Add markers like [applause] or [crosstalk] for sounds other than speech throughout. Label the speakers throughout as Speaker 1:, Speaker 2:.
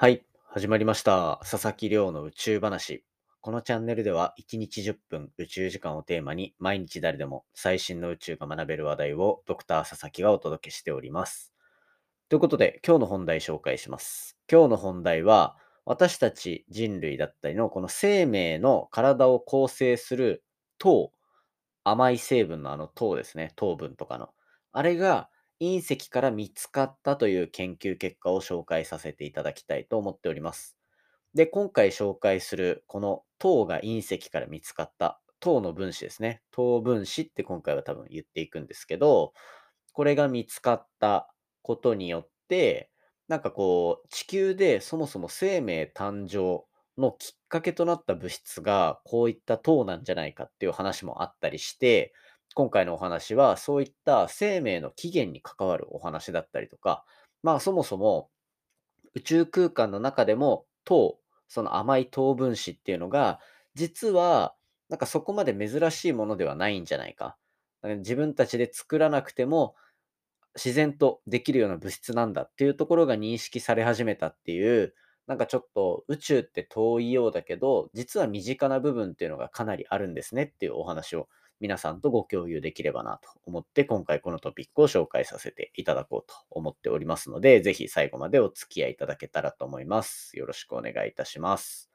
Speaker 1: はい、始まりました。佐々木亮の宇宙話。このチャンネルでは1日10分宇宙時間をテーマに毎日誰でも最新の宇宙が学べる話題をドクター佐々木がお届けしております。ということで今日の本題紹介します。今日の本題は私たち人類だったりのこの生命の体を構成する糖、甘い成分のあの糖ですね、糖分とかの。あれが隕石から見つかったという研究結果を紹介させていただきたいと思っております。で、今回紹介するこの糖が隕石から見つかった糖の分子ですね。糖分子って今回は多分言っていくんですけど、これが見つかったことによって、なんかこう、地球でそもそも生命誕生のきっかけとなった物質がこういった糖なんじゃないかっていう話もあったりして、今回のお話はそういった生命の起源に関わるお話だったりとか、まあそもそも宇宙空間の中でも糖、その甘い糖分子っていうのが、実はなんかそこまで珍しいものではないんじゃないか。自分たちで作らなくても自然とできるような物質なんだっていうところが認識され始めたっていう、なんかちょっと宇宙って遠いようだけど、実は身近な部分っていうのがかなりあるんですねっていうお話を皆さんとご共有できればなと思って、今回このトピックを紹介させていただこうと思っておりますので、ぜひ最後までお付き合いいただけたらと思います。よろしくお願いいたします。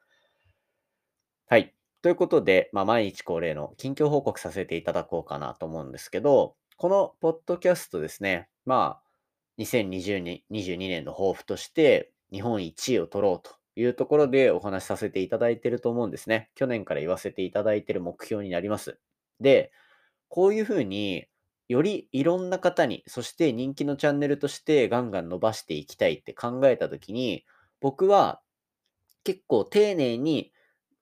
Speaker 1: はい。ということで、まあ、毎日恒例の近況報告させていただこうかなと思うんですけど、このポッドキャストですね、まあ、2022 22年の抱負として、日本一位を取ろうというところでお話しさせていただいていると思うんですね。去年から言わせていただいている目標になります。で、こういうふうによりいろんな方に、そして人気のチャンネルとしてガンガン伸ばしていきたいって考えたときに、僕は結構丁寧に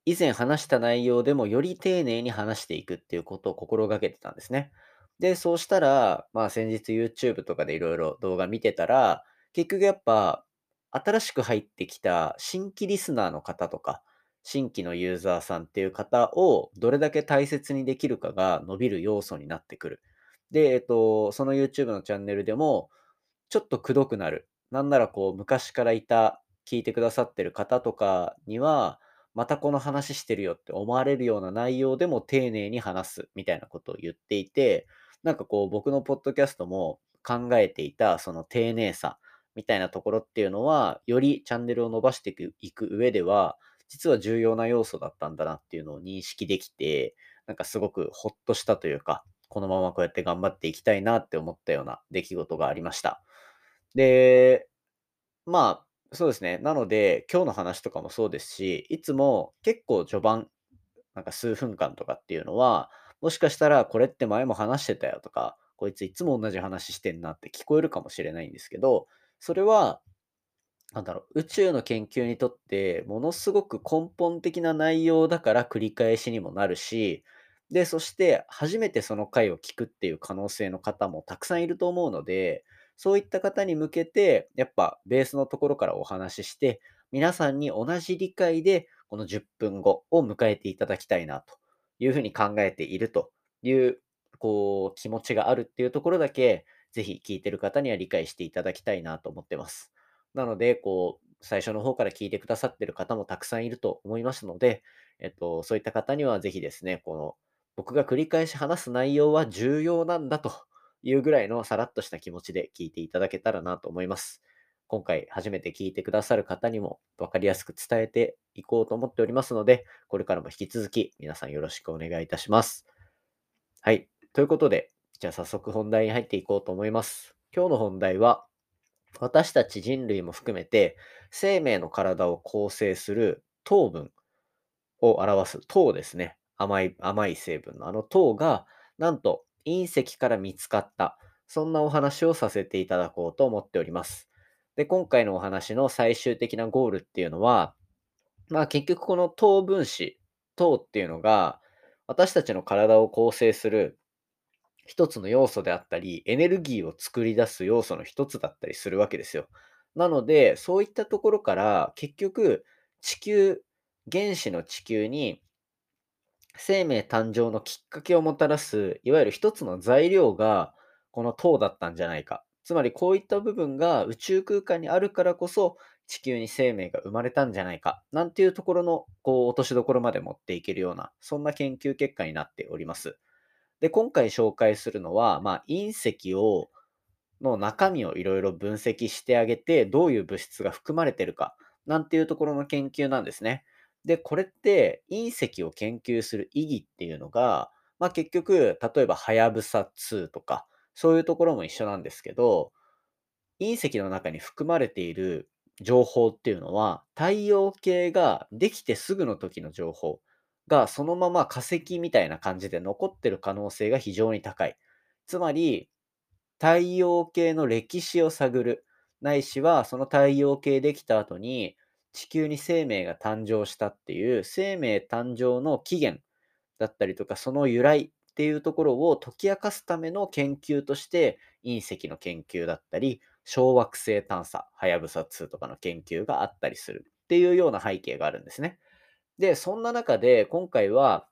Speaker 1: 以前話した内容でもより丁寧に話していくっていうことを心がけてたんですね。で、そうしたら、まあ先日 YouTube とかでいろいろ動画見てたら、結局やっぱ新しく入ってきた新規リスナーの方とか、新規のユーザーさんっていう方をどれだけ大切にできるかが伸びる要素になってくる。で、えっと、その YouTube のチャンネルでも、ちょっとくどくなる。なんならこう、昔からいた、聞いてくださってる方とかには、またこの話してるよって思われるような内容でも丁寧に話すみたいなことを言っていて、なんかこう僕のポッドキャストも考えていたその丁寧さみたいなところっていうのは、よりチャンネルを伸ばしていく上では、実は重要な要素だったんだなっていうのを認識できて、なんかすごくほっとしたというか、このままこうやって頑張っていきたいなって思ったような出来事がありました。で、まあ、そうですね。なので、今日の話とかもそうですし、いつも結構序盤、なんか数分間とかっていうのは、もしかしたらこれって前も話してたよとか、こいついつも同じ話してんなって聞こえるかもしれないんですけど、それは、なんだろう、宇宙の研究にとってものすごく根本的な内容だから繰り返しにもなるし、で、そして初めてその回を聞くっていう可能性の方もたくさんいると思うので、そういった方に向けて、やっぱベースのところからお話しして、皆さんに同じ理解でこの10分後を迎えていただきたいなというふうに考えているという、こう、気持ちがあるっていうところだけ、ぜひ聞いてる方には理解していただきたいなと思ってます。なので、こう、最初の方から聞いてくださってる方もたくさんいると思いますので、えっと、そういった方にはぜひですね、この、僕が繰り返し話す内容は重要なんだというぐらいのさらっとした気持ちで聞いていただけたらなと思います。今回初めて聞いてくださる方にも分かりやすく伝えていこうと思っておりますので、これからも引き続き皆さんよろしくお願いいたします。はい。ということで、じゃあ早速本題に入っていこうと思います。今日の本題は、私たち人類も含めて生命の体を構成する糖分を表す糖ですね。甘い、甘い成分のあの糖が、なんと隕石から見つかった。そんなお話をさせていただこうと思っております。で、今回のお話の最終的なゴールっていうのは、まあ結局この糖分子、糖っていうのが、私たちの体を構成する一つの要素であったり、エネルギーを作り出す要素の一つだったりするわけですよ。なので、そういったところから結局地球、原子の地球に生命誕生のきっかけをもたらす、いわゆる一つの材料がこの糖だったんじゃないかつまりこういった部分が宇宙空間にあるからこそ地球に生命が生まれたんじゃないか、なんていうところのこう落としどころまで持っていけるような、そんな研究結果になっております。で、今回紹介するのは、まあ、隕石をの中身をいろいろ分析してあげて、どういう物質が含まれてるか、なんていうところの研究なんですね。で、これって隕石を研究する意義っていうのが、まあ、結局、例えば、はやぶさ2とか、そういうところも一緒なんですけど、隕石の中に含まれている情報っていうのは、太陽系ができてすぐの時の情報が、そのまま化石みたいな感じで残ってる可能性が非常に高い。つまり、太陽系の歴史を探る、ないしはその太陽系できた後に地球に生命が誕生したっていう生命誕生の起源だったりとか、その由来っていうところを解き明かすための研究として、隕石の研究だったり、小惑星探査、はやぶさ2とかの研究があったりするっていうような背景があるんですね。で、そんな中で今回は、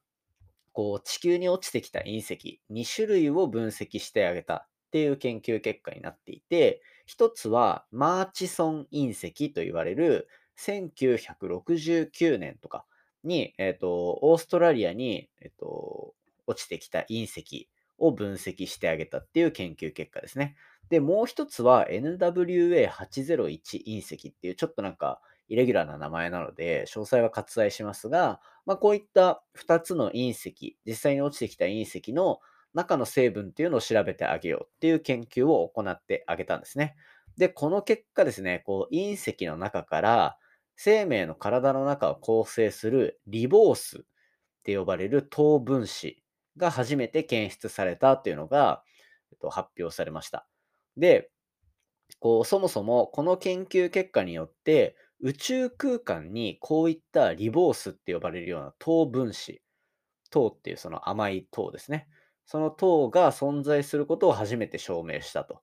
Speaker 1: こう地球に落ちてきた隕石2種類を分析してあげたっていう研究結果になっていて、一つはマーチソン隕石と言われる1969年とかに、えっ、と、オーストラリアに、えっ、と、落ちてきた隕石を分析してあげたっていう研究結果ですね。で、もう一つは NWA801 隕石っていうちょっとなんかイレギュラーな名前なので、詳細は割愛しますが、まあ、こういった2つの隕石、実際に落ちてきた隕石の中の成分っていうのを調べてあげようっていう研究を行ってあげたんですね。で、この結果ですね、こう隕石の中から生命の体の中を構成するリボースって呼ばれる糖分子が初めて検出されたっていうのが、えっと、発表されました。で、こうそもそもこの研究結果によって宇宙空間にこういったリボースって呼ばれるような糖分子、糖っていうその甘い糖ですね。その糖が存在することを初めて証明したと。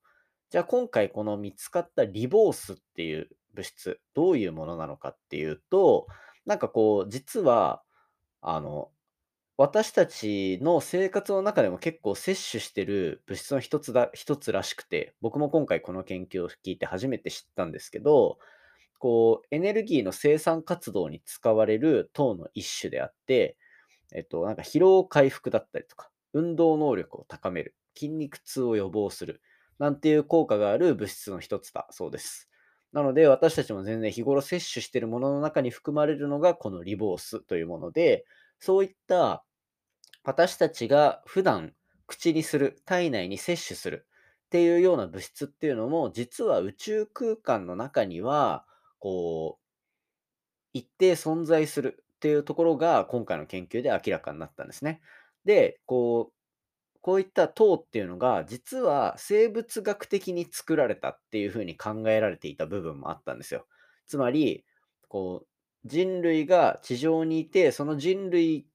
Speaker 1: じゃあ今回この見つかったリボースっていう物質、どういうものなのかっていうと、なんかこう、実は、あの、私たちの生活の中でも結構摂取してる物質の一つだ、一つらしくて、僕も今回この研究を聞いて初めて知ったんですけど、こう、エネルギーの生産活動に使われる糖の一種であって、えっと、なんか疲労回復だったりとか、運動能力を高める、筋肉痛を予防する、なんていう効果がある物質の一つだそうです。なので、私たちも全然日頃摂取しているものの中に含まれるのがこのリボースというもので、そういった私たちが普段口にする、体内に摂取するっていうような物質っていうのも、実は宇宙空間の中には、こう、一定存在するっていうところが今回の研究で明らかになったんですね。で、こう、こういった糖っていうのが、実は生物学的に作られたっていう風に考えられていた部分もあったんですよ。つまり、こう、人類が地上にいて、その人類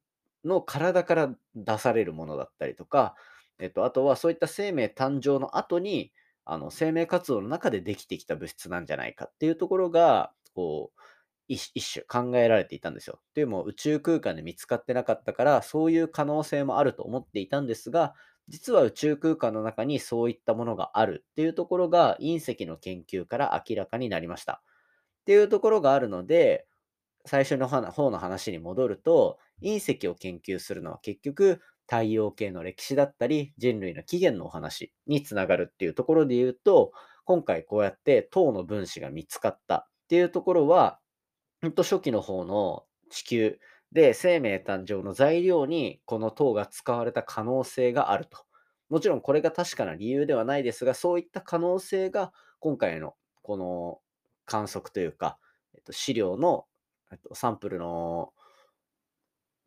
Speaker 1: の体から出されるものだったりとか、えっと、あとはそういった生命誕生の後に、あの、生命活動の中でできてきた物質なんじゃないかっていうところが、こう、一一種考えられていたんですよ。というのも宇宙空間で見つかってなかったから、そういう可能性もあると思っていたんですが、実は宇宙空間の中にそういったものがあるっていうところが隕石の研究から明らかになりました。っていうところがあるので、最初の方の話に戻ると、隕石を研究するのは結局太陽系の歴史だったり人類の起源のお話につながるっていうところで言うと、今回こうやって糖の分子が見つかったっていうところは、ほんと初期の方の地球で生命誕生の材料にこの糖が使われた可能性があると。もちろんこれが確かな理由ではないですが、そういった可能性が今回のこの観測というか、えっと、資料の、えっと、サンプルの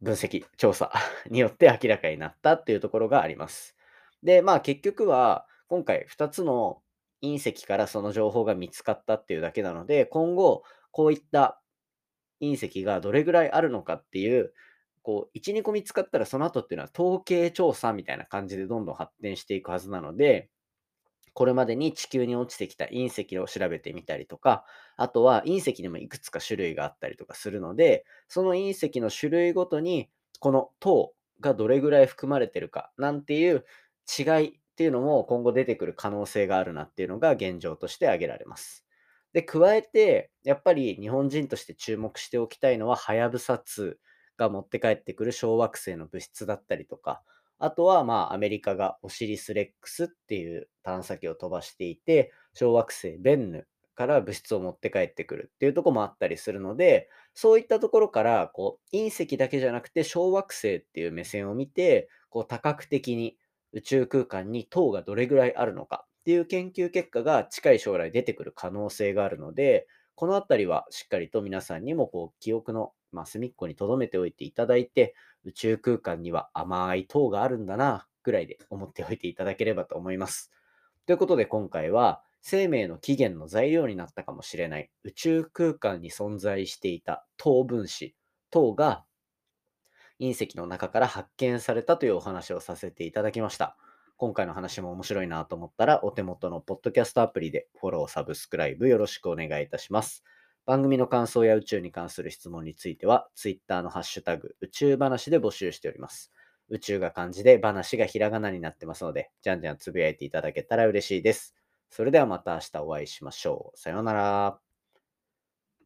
Speaker 1: 分析、調査 [laughs] によって明らかになったっていうところがあります。で、まあ結局は今回2つの隕石からその情報が見つかったっていうだけなので、今後こういった隕石がどれぐらいあるのかっていう、こう、1、2個見つかったらその後っていうのは統計調査みたいな感じでどんどん発展していくはずなので、これまでに地球に落ちてきた隕石を調べてみたりとか、あとは隕石にもいくつか種類があったりとかするので、その隕石の種類ごとに、この糖がどれぐらい含まれてるかなんていう違いっっていうのも今後出てくる可能性があるなっていうのが現状として挙げられます。で、加えて、やっぱり日本人として注目しておきたいのは、はやぶさ2が持って帰ってくる小惑星の物質だったりとか、あとは、まあ、アメリカがオシリス・レックスっていう探査機を飛ばしていて、小惑星ベンヌから物質を持って帰ってくるっていうとこもあったりするので、そういったところから、こう、隕石だけじゃなくて小惑星っていう目線を見て、こう、多角的に宇宙空間に糖がどれぐらいあるのかっていう研究結果が近い将来出てくる可能性があるので、このあたりはしっかりと皆さんにもこう記憶の、まあ、隅っこに留めておいていただいて、宇宙空間には甘い糖があるんだな、ぐらいで思っておいていただければと思います。ということで今回は、生命の起源の材料になったかもしれない宇宙空間に存在していた糖分子、糖が隕石の中から発見されたというお話をさせていただきました。今回の話も面白いなと思ったら、お手元のポッドキャストアプリでフォロー、サブスクライブよろしくお願いいたします。番組の感想や宇宙に関する質問については、ツイッターのハッシュタグ、宇宙話で募集しております。宇宙が漢字で話がひらがなになってますので、じゃんじゃんつぶやいていただけたら嬉しいです。それではまた明日お会いしましょう。さようなら。